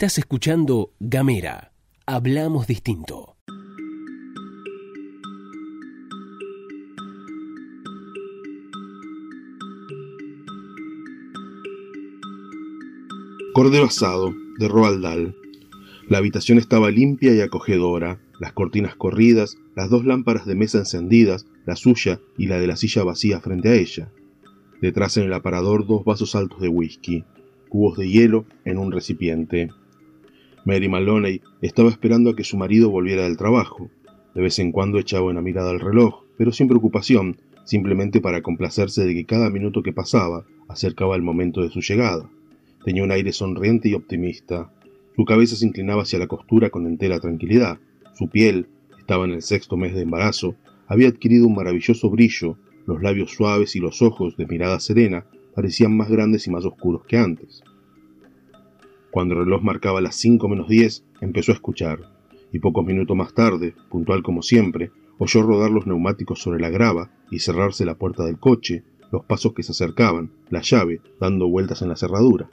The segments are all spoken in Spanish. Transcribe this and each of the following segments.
Estás escuchando Gamera. Hablamos distinto. Cordero asado, de Roald Dahl. La habitación estaba limpia y acogedora, las cortinas corridas, las dos lámparas de mesa encendidas, la suya y la de la silla vacía frente a ella. Detrás en el aparador dos vasos altos de whisky, cubos de hielo en un recipiente. Mary Maloney estaba esperando a que su marido volviera del trabajo. De vez en cuando echaba una mirada al reloj, pero sin preocupación, simplemente para complacerse de que cada minuto que pasaba acercaba el momento de su llegada. Tenía un aire sonriente y optimista. Su cabeza se inclinaba hacia la costura con entera tranquilidad. Su piel, estaba en el sexto mes de embarazo, había adquirido un maravilloso brillo, los labios suaves y los ojos, de mirada serena, parecían más grandes y más oscuros que antes. Cuando el reloj marcaba las cinco menos diez, empezó a escuchar, y pocos minutos más tarde, puntual como siempre, oyó rodar los neumáticos sobre la grava y cerrarse la puerta del coche, los pasos que se acercaban, la llave, dando vueltas en la cerradura.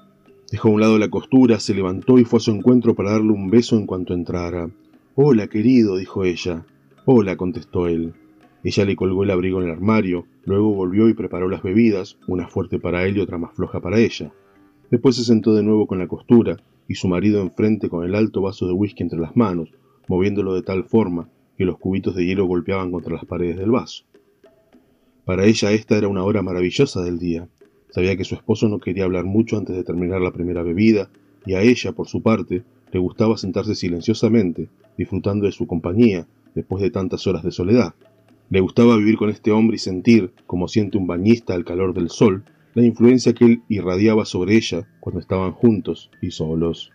Dejó a un lado la costura, se levantó y fue a su encuentro para darle un beso en cuanto entrara. Hola, querido, dijo ella. Hola, contestó él. Ella le colgó el abrigo en el armario, luego volvió y preparó las bebidas, una fuerte para él y otra más floja para ella. Después se sentó de nuevo con la costura, y su marido enfrente con el alto vaso de whisky entre las manos, moviéndolo de tal forma que los cubitos de hielo golpeaban contra las paredes del vaso. Para ella esta era una hora maravillosa del día. Sabía que su esposo no quería hablar mucho antes de terminar la primera bebida, y a ella, por su parte, le gustaba sentarse silenciosamente, disfrutando de su compañía, después de tantas horas de soledad. Le gustaba vivir con este hombre y sentir, como siente un bañista al calor del sol, la influencia que él irradiaba sobre ella cuando estaban juntos y solos.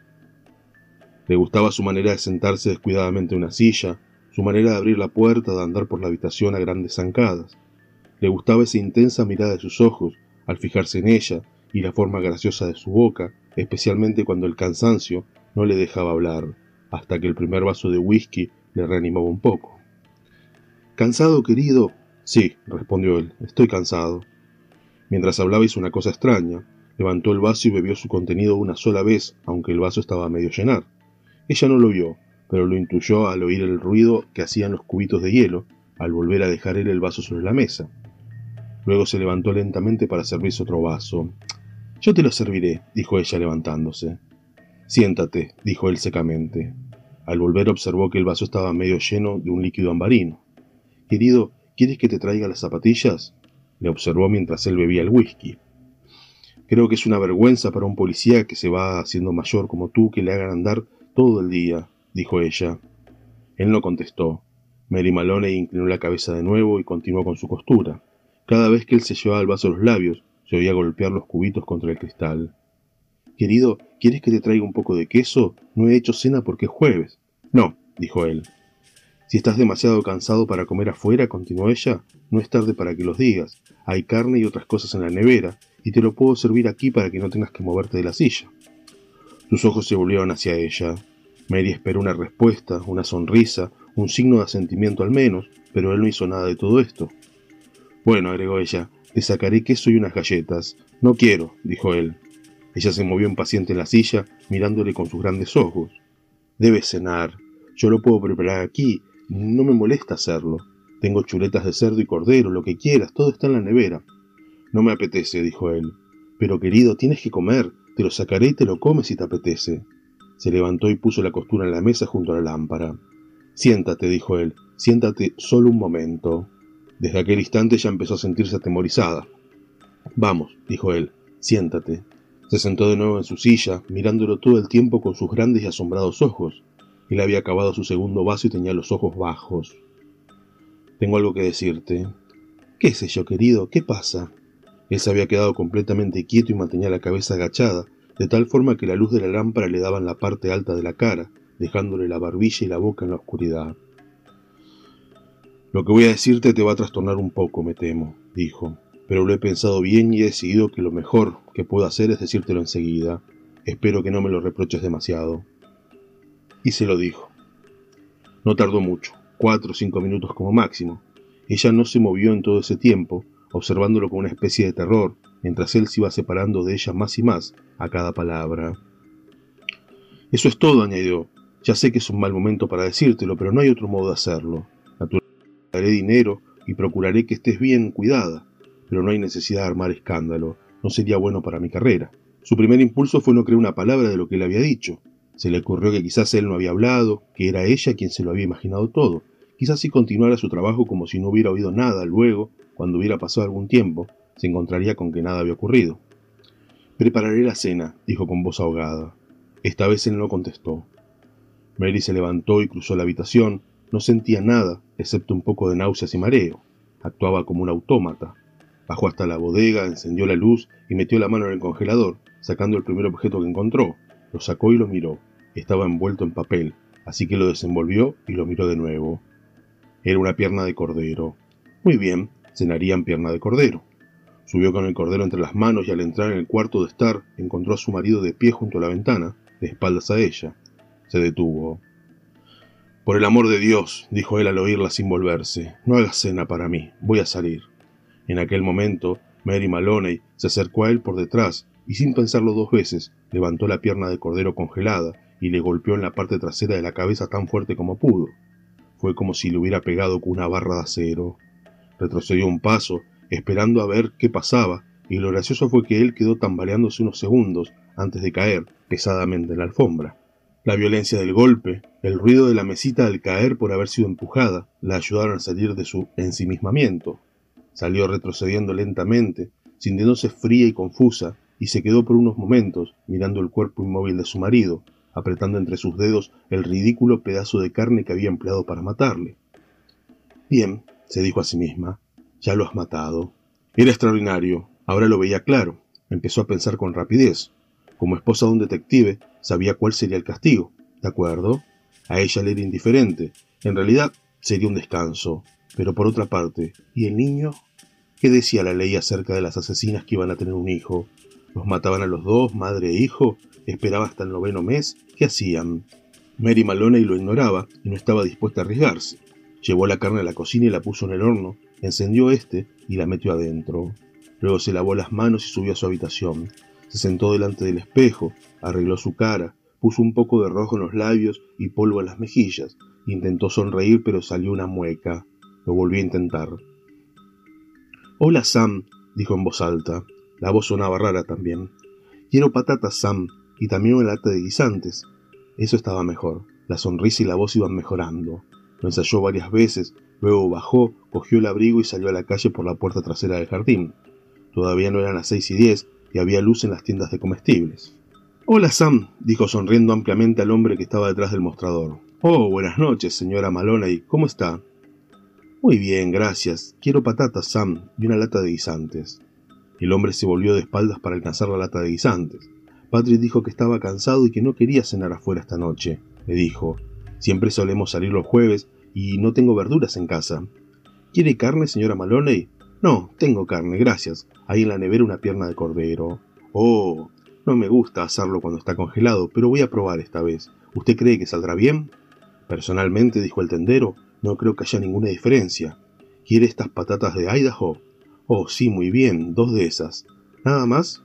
Le gustaba su manera de sentarse descuidadamente en una silla, su manera de abrir la puerta, de andar por la habitación a grandes zancadas. Le gustaba esa intensa mirada de sus ojos, al fijarse en ella, y la forma graciosa de su boca, especialmente cuando el cansancio no le dejaba hablar, hasta que el primer vaso de whisky le reanimaba un poco. ¿Cansado, querido? Sí, respondió él, estoy cansado. Mientras hablaba hizo una cosa extraña. Levantó el vaso y bebió su contenido una sola vez, aunque el vaso estaba a medio llenar. Ella no lo vio, pero lo intuyó al oír el ruido que hacían los cubitos de hielo al volver a dejar él el vaso sobre la mesa. Luego se levantó lentamente para servirse otro vaso. Yo te lo serviré, dijo ella levantándose. Siéntate, dijo él secamente. Al volver observó que el vaso estaba medio lleno de un líquido ambarino. Querido, ¿quieres que te traiga las zapatillas? Le observó mientras él bebía el whisky. Creo que es una vergüenza para un policía que se va haciendo mayor como tú que le hagan andar todo el día, dijo ella. Él no contestó. Mary Maloney inclinó la cabeza de nuevo y continuó con su costura. Cada vez que él se llevaba el vaso a los labios, se oía golpear los cubitos contra el cristal. Querido, ¿quieres que te traiga un poco de queso? No he hecho cena porque es jueves. No, dijo él. Si estás demasiado cansado para comer afuera, continuó ella, no es tarde para que los digas. Hay carne y otras cosas en la nevera, y te lo puedo servir aquí para que no tengas que moverte de la silla. Sus ojos se volvieron hacia ella. Mary esperó una respuesta, una sonrisa, un signo de asentimiento al menos, pero él no hizo nada de todo esto. Bueno, agregó ella, te sacaré queso y unas galletas. No quiero, dijo él. Ella se movió impaciente en la silla, mirándole con sus grandes ojos. Debes cenar. Yo lo puedo preparar aquí. No me molesta hacerlo. Tengo chuletas de cerdo y cordero, lo que quieras, todo está en la nevera. No me apetece, dijo él. Pero querido, tienes que comer. Te lo sacaré y te lo comes si te apetece. Se levantó y puso la costura en la mesa junto a la lámpara. Siéntate, dijo él. Siéntate solo un momento. Desde aquel instante ya empezó a sentirse atemorizada. Vamos, dijo él, siéntate. Se sentó de nuevo en su silla, mirándolo todo el tiempo con sus grandes y asombrados ojos. Él había acabado su segundo vaso y tenía los ojos bajos. Tengo algo que decirte. ¿Qué sé yo, querido? ¿Qué pasa? Él se había quedado completamente quieto y mantenía la cabeza agachada, de tal forma que la luz de la lámpara le daba en la parte alta de la cara, dejándole la barbilla y la boca en la oscuridad. Lo que voy a decirte te va a trastornar un poco, me temo, dijo, pero lo he pensado bien y he decidido que lo mejor que puedo hacer es decírtelo enseguida. Espero que no me lo reproches demasiado. Y se lo dijo. No tardó mucho, cuatro o cinco minutos como máximo. Ella no se movió en todo ese tiempo, observándolo con una especie de terror, mientras él se iba separando de ella más y más a cada palabra. Eso es todo, añadió. Ya sé que es un mal momento para decírtelo, pero no hay otro modo de hacerlo. Naturalmente, daré dinero y procuraré que estés bien cuidada, pero no hay necesidad de armar escándalo. No sería bueno para mi carrera. Su primer impulso fue no creer una palabra de lo que él había dicho. Se le ocurrió que quizás él no había hablado, que era ella quien se lo había imaginado todo. Quizás si continuara su trabajo como si no hubiera oído nada, luego, cuando hubiera pasado algún tiempo, se encontraría con que nada había ocurrido. Prepararé la cena, dijo con voz ahogada. Esta vez él no contestó. Mary se levantó y cruzó la habitación. No sentía nada, excepto un poco de náuseas y mareo. Actuaba como un autómata. Bajó hasta la bodega, encendió la luz y metió la mano en el congelador, sacando el primer objeto que encontró. Lo sacó y lo miró. Estaba envuelto en papel, así que lo desenvolvió y lo miró de nuevo. Era una pierna de cordero. Muy bien, cenarían pierna de cordero. Subió con el cordero entre las manos y al entrar en el cuarto de estar encontró a su marido de pie junto a la ventana, de espaldas a ella. Se detuvo. Por el amor de Dios, dijo él al oírla sin volverse, no hagas cena para mí, voy a salir. En aquel momento, Mary Maloney se acercó a él por detrás y sin pensarlo dos veces, levantó la pierna de cordero congelada y le golpeó en la parte trasera de la cabeza tan fuerte como pudo. Fue como si le hubiera pegado con una barra de acero. Retrocedió un paso, esperando a ver qué pasaba, y lo gracioso fue que él quedó tambaleándose unos segundos antes de caer pesadamente en la alfombra. La violencia del golpe, el ruido de la mesita al caer por haber sido empujada, la ayudaron a salir de su ensimismamiento. Salió retrocediendo lentamente, sintiéndose fría y confusa, y se quedó por unos momentos mirando el cuerpo inmóvil de su marido, apretando entre sus dedos el ridículo pedazo de carne que había empleado para matarle. Bien, se dijo a sí misma, ya lo has matado. Era extraordinario, ahora lo veía claro. Empezó a pensar con rapidez. Como esposa de un detective, sabía cuál sería el castigo, ¿de acuerdo? A ella le era indiferente. En realidad, sería un descanso. Pero por otra parte, ¿y el niño? ¿Qué decía la ley acerca de las asesinas que iban a tener un hijo? ¿Los mataban a los dos, madre e hijo? ¿Esperaba hasta el noveno mes? ¿Qué hacían? Mary Maloney lo ignoraba y no estaba dispuesta a arriesgarse. Llevó la carne a la cocina y la puso en el horno, encendió este y la metió adentro. Luego se lavó las manos y subió a su habitación. Se sentó delante del espejo, arregló su cara, puso un poco de rojo en los labios y polvo en las mejillas. Intentó sonreír pero salió una mueca. Lo volvió a intentar. Hola Sam, dijo en voz alta. La voz sonaba rara también. Quiero patatas, Sam, y también una lata de guisantes. Eso estaba mejor. La sonrisa y la voz iban mejorando. Lo ensayó varias veces, luego bajó, cogió el abrigo y salió a la calle por la puerta trasera del jardín. Todavía no eran las seis y diez y había luz en las tiendas de comestibles. Hola, Sam, dijo sonriendo ampliamente al hombre que estaba detrás del mostrador. Oh, buenas noches, señora Maloney. ¿Cómo está? Muy bien, gracias. Quiero patatas, Sam, y una lata de guisantes. El hombre se volvió de espaldas para alcanzar la lata de guisantes. Patrick dijo que estaba cansado y que no quería cenar afuera esta noche. Le dijo, siempre solemos salir los jueves y no tengo verduras en casa. ¿Quiere carne, señora Maloney? No, tengo carne, gracias. Hay en la nevera una pierna de cordero. Oh, no me gusta hacerlo cuando está congelado, pero voy a probar esta vez. ¿Usted cree que saldrá bien? Personalmente, dijo el tendero, no creo que haya ninguna diferencia. ¿Quiere estas patatas de Idaho? Oh, sí, muy bien, dos de esas. ¿Nada más?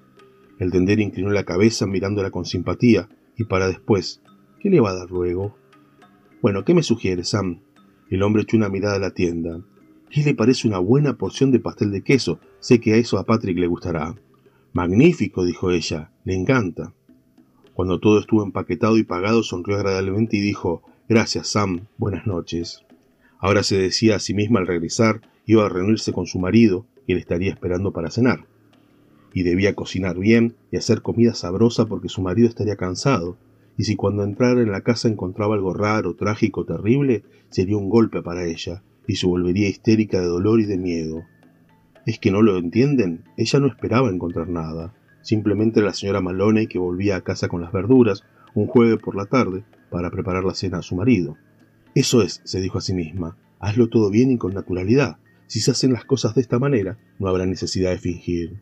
El tendero inclinó la cabeza mirándola con simpatía y para después. ¿Qué le va a dar luego? Bueno, ¿qué me sugiere, Sam? El hombre echó una mirada a la tienda. ¿Qué le parece una buena porción de pastel de queso? Sé que a eso a Patrick le gustará. Magnífico, dijo ella. Le encanta. Cuando todo estuvo empaquetado y pagado, sonrió agradablemente y dijo Gracias, Sam. Buenas noches. Ahora se decía a sí misma al regresar, iba a reunirse con su marido, que le estaría esperando para cenar y debía cocinar bien y hacer comida sabrosa porque su marido estaría cansado, y si cuando entrara en la casa encontraba algo raro, trágico, terrible, sería un golpe para ella, y se volvería histérica de dolor y de miedo. ¿Es que no lo entienden? Ella no esperaba encontrar nada. Simplemente la señora Maloney que volvía a casa con las verduras, un jueves por la tarde, para preparar la cena a su marido. Eso es, se dijo a sí misma, hazlo todo bien y con naturalidad. Si se hacen las cosas de esta manera, no habrá necesidad de fingir.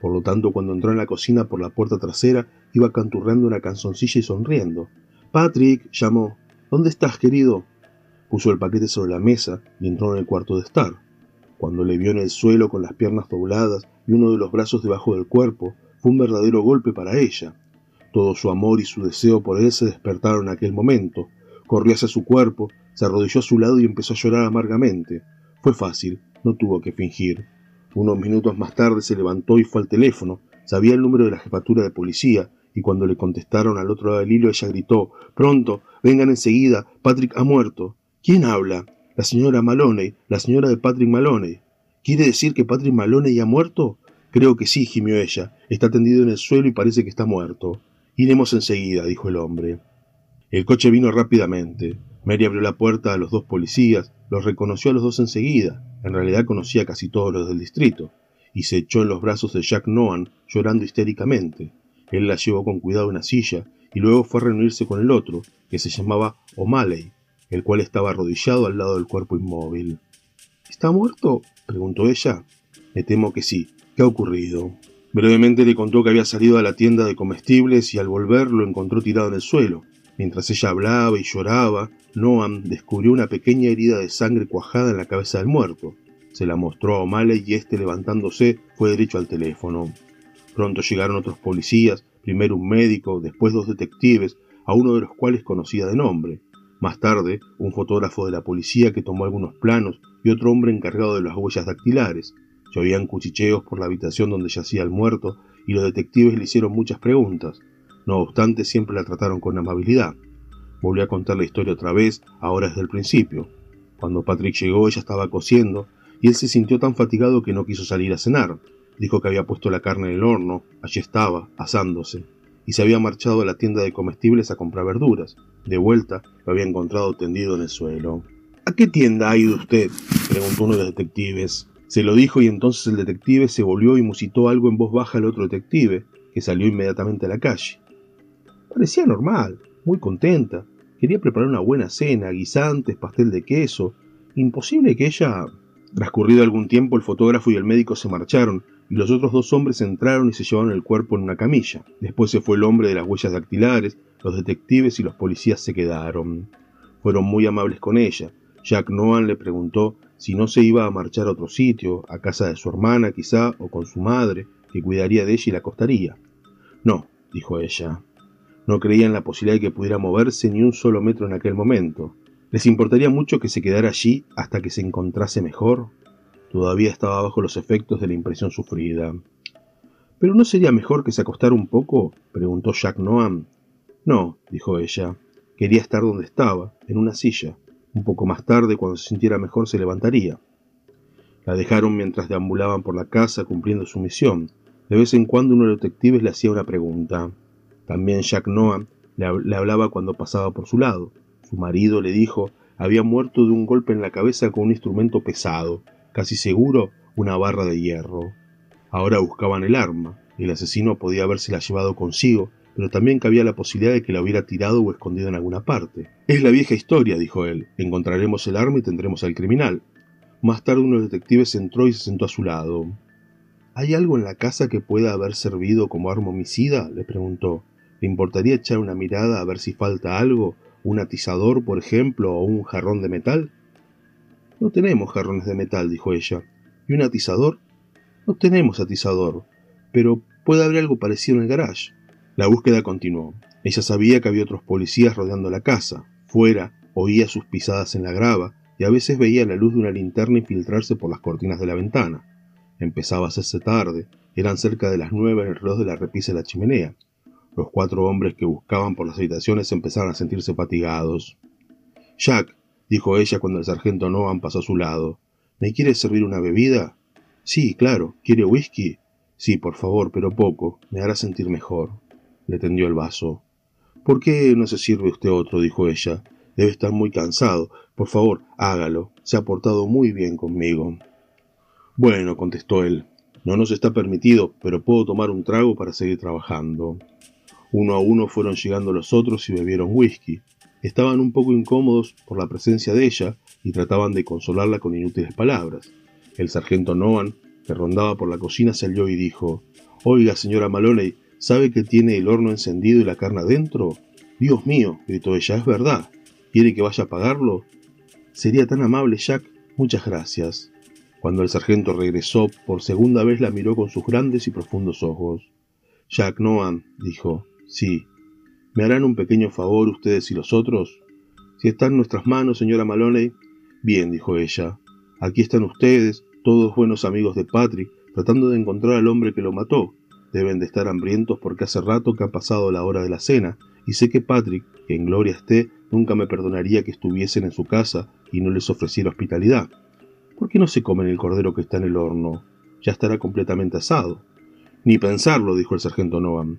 Por lo tanto, cuando entró en la cocina por la puerta trasera, iba canturreando una canzoncilla y sonriendo. Patrick, llamó. ¿Dónde estás, querido? Puso el paquete sobre la mesa y entró en el cuarto de estar. Cuando le vio en el suelo con las piernas dobladas y uno de los brazos debajo del cuerpo, fue un verdadero golpe para ella. Todo su amor y su deseo por él se despertaron en aquel momento. Corrió hacia su cuerpo, se arrodilló a su lado y empezó a llorar amargamente. Fue fácil, no tuvo que fingir. Unos minutos más tarde se levantó y fue al teléfono. Sabía el número de la jefatura de policía, y cuando le contestaron al otro lado del hilo, ella gritó Pronto, vengan enseguida, Patrick ha muerto. ¿Quién habla? La señora Maloney, la señora de Patrick Maloney. ¿Quiere decir que Patrick Maloney ha muerto? Creo que sí, gimió ella. Está tendido en el suelo y parece que está muerto. Iremos enseguida, dijo el hombre. El coche vino rápidamente. Mary abrió la puerta a los dos policías, los reconoció a los dos enseguida, en realidad conocía casi todos los del distrito, y se echó en los brazos de Jack Noan, llorando histéricamente. Él la llevó con cuidado a una silla, y luego fue a reunirse con el otro, que se llamaba O'Malley, el cual estaba arrodillado al lado del cuerpo inmóvil. ¿Está muerto? preguntó ella. Me temo que sí. ¿Qué ha ocurrido? Brevemente le contó que había salido a la tienda de comestibles y al volver lo encontró tirado en el suelo. Mientras ella hablaba y lloraba, Noam descubrió una pequeña herida de sangre cuajada en la cabeza del muerto. Se la mostró a O'Malley y este, levantándose, fue derecho al teléfono. Pronto llegaron otros policías, primero un médico, después dos detectives, a uno de los cuales conocía de nombre. Más tarde, un fotógrafo de la policía que tomó algunos planos y otro hombre encargado de las huellas dactilares. Llovían cuchicheos por la habitación donde yacía el muerto y los detectives le hicieron muchas preguntas. No obstante, siempre la trataron con amabilidad. Volvió a contar la historia otra vez, ahora desde el principio. Cuando Patrick llegó, ella estaba cociendo y él se sintió tan fatigado que no quiso salir a cenar. Dijo que había puesto la carne en el horno, allí estaba, asándose y se había marchado a la tienda de comestibles a comprar verduras. De vuelta, lo había encontrado tendido en el suelo. ¿A qué tienda ha ido usted? preguntó uno de los detectives. Se lo dijo y entonces el detective se volvió y musitó algo en voz baja al otro detective, que salió inmediatamente a la calle. Parecía normal, muy contenta. Quería preparar una buena cena, guisantes, pastel de queso. Imposible que ella... Transcurrido algún tiempo, el fotógrafo y el médico se marcharon, y los otros dos hombres entraron y se llevaron el cuerpo en una camilla. Después se fue el hombre de las huellas dactilares, los detectives y los policías se quedaron. Fueron muy amables con ella. Jack Noan le preguntó si no se iba a marchar a otro sitio, a casa de su hermana quizá, o con su madre, que cuidaría de ella y la acostaría. No, dijo ella. No creía en la posibilidad de que pudiera moverse ni un solo metro en aquel momento. ¿Les importaría mucho que se quedara allí hasta que se encontrase mejor? Todavía estaba bajo los efectos de la impresión sufrida. ¿Pero no sería mejor que se acostara un poco? preguntó Jack Noam. No, dijo ella. Quería estar donde estaba, en una silla. Un poco más tarde, cuando se sintiera mejor, se levantaría. La dejaron mientras deambulaban por la casa cumpliendo su misión. De vez en cuando uno de los detectives le hacía una pregunta. También Jack Noam le, hablaba cuando pasaba por su lado. Su marido, le dijo, había muerto de un golpe en la cabeza con un instrumento pesado, casi seguro una barra de hierro. Ahora buscaban el arma. El asesino podía habérsela llevado consigo, pero también cabía la posibilidad de que la hubiera tirado o escondido en alguna parte. Es la vieja historia, dijo él. Encontraremos el arma y tendremos al criminal. Más tarde uno de los detectives entró y se sentó a su lado. ¿Hay algo en la casa que pueda haber servido como arma homicida? le preguntó. ¿Le importaría echar una mirada a ver si falta algo? ¿Un atizador, por ejemplo, o un jarrón de metal? No tenemos jarrones de metal, dijo ella. ¿Y un atizador? No tenemos atizador, pero puede haber algo parecido en el garage. La búsqueda continuó. Ella sabía que había otros policías rodeando la casa. Fuera, oía sus pisadas en la grava y a veces veía la luz de una linterna infiltrarse por las cortinas de la ventana. Empezaba a hacerse tarde. Eran cerca de las nueve en el reloj de la repisa de la chimenea. Los cuatro hombres que buscaban por las habitaciones empezaron a sentirse fatigados. Jack, dijo ella cuando el sargento Noam pasó a su lado. ¿Me quiere servir una bebida? Sí, claro. ¿Quiere whisky? Sí, por favor, pero poco. Me hará sentir mejor. Le tendió el vaso. ¿Por qué no se sirve usted otro? dijo ella. Debe estar muy cansado. Por favor, hágalo. Se ha portado muy bien conmigo. Bueno, contestó él. No nos está permitido, pero puedo tomar un trago para seguir trabajando. Uno a uno fueron llegando los otros y bebieron whisky. Estaban un poco incómodos por la presencia de ella y trataban de consolarla con inútiles palabras. El sargento Noan, que rondaba por la cocina, salió y dijo Oiga, señora Maloney, ¿sabe que tiene el horno encendido y la carne adentro? Dios mío, gritó ella, es verdad. ¿Quiere que vaya a pagarlo? Sería tan amable, Jack. Muchas gracias. Cuando el sargento regresó, por segunda vez la miró con sus grandes y profundos ojos. Jack Noan, dijo, Sí. ¿Me harán un pequeño favor ustedes y los otros? Si está en nuestras manos, señora Maloney. Bien, dijo ella. Aquí están ustedes, todos buenos amigos de Patrick, tratando de encontrar al hombre que lo mató. Deben de estar hambrientos porque hace rato que ha pasado la hora de la cena, y sé que Patrick, que en gloria esté, nunca me perdonaría que estuviesen en su casa y no les ofreciera hospitalidad. ¿Por qué no se comen el cordero que está en el horno? Ya estará completamente asado. Ni pensarlo, dijo el sargento Noam.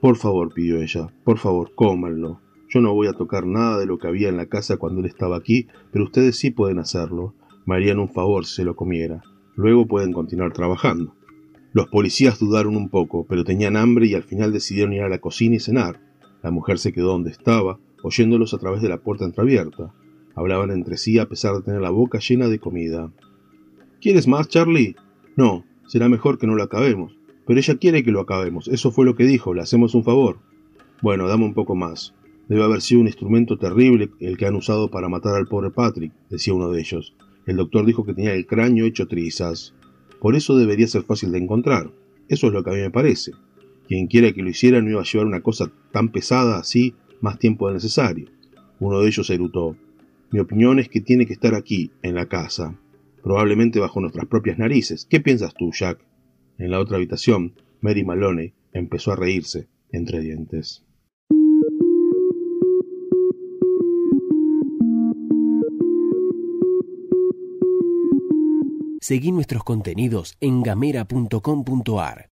Por favor, pidió ella, por favor, cómanlo. Yo no voy a tocar nada de lo que había en la casa cuando él estaba aquí, pero ustedes sí pueden hacerlo. Me harían un favor si se lo comiera. Luego pueden continuar trabajando. Los policías dudaron un poco, pero tenían hambre y al final decidieron ir a la cocina y cenar. La mujer se quedó donde estaba, oyéndolos a través de la puerta entreabierta. Hablaban entre sí a pesar de tener la boca llena de comida. ¿Quieres más, Charlie? No, será mejor que no lo acabemos. Pero ella quiere que lo acabemos. Eso fue lo que dijo. Le hacemos un favor. Bueno, dame un poco más. Debe haber sido un instrumento terrible el que han usado para matar al pobre Patrick, decía uno de ellos. El doctor dijo que tenía el cráneo hecho trizas. Por eso debería ser fácil de encontrar. Eso es lo que a mí me parece. Quien quiera que lo hiciera no iba a llevar una cosa tan pesada así más tiempo de necesario. Uno de ellos erutó. Mi opinión es que tiene que estar aquí, en la casa. Probablemente bajo nuestras propias narices. ¿Qué piensas tú, Jack? En la otra habitación, Mary Maloney empezó a reírse entre dientes. Seguí nuestros contenidos en gamera.com.ar.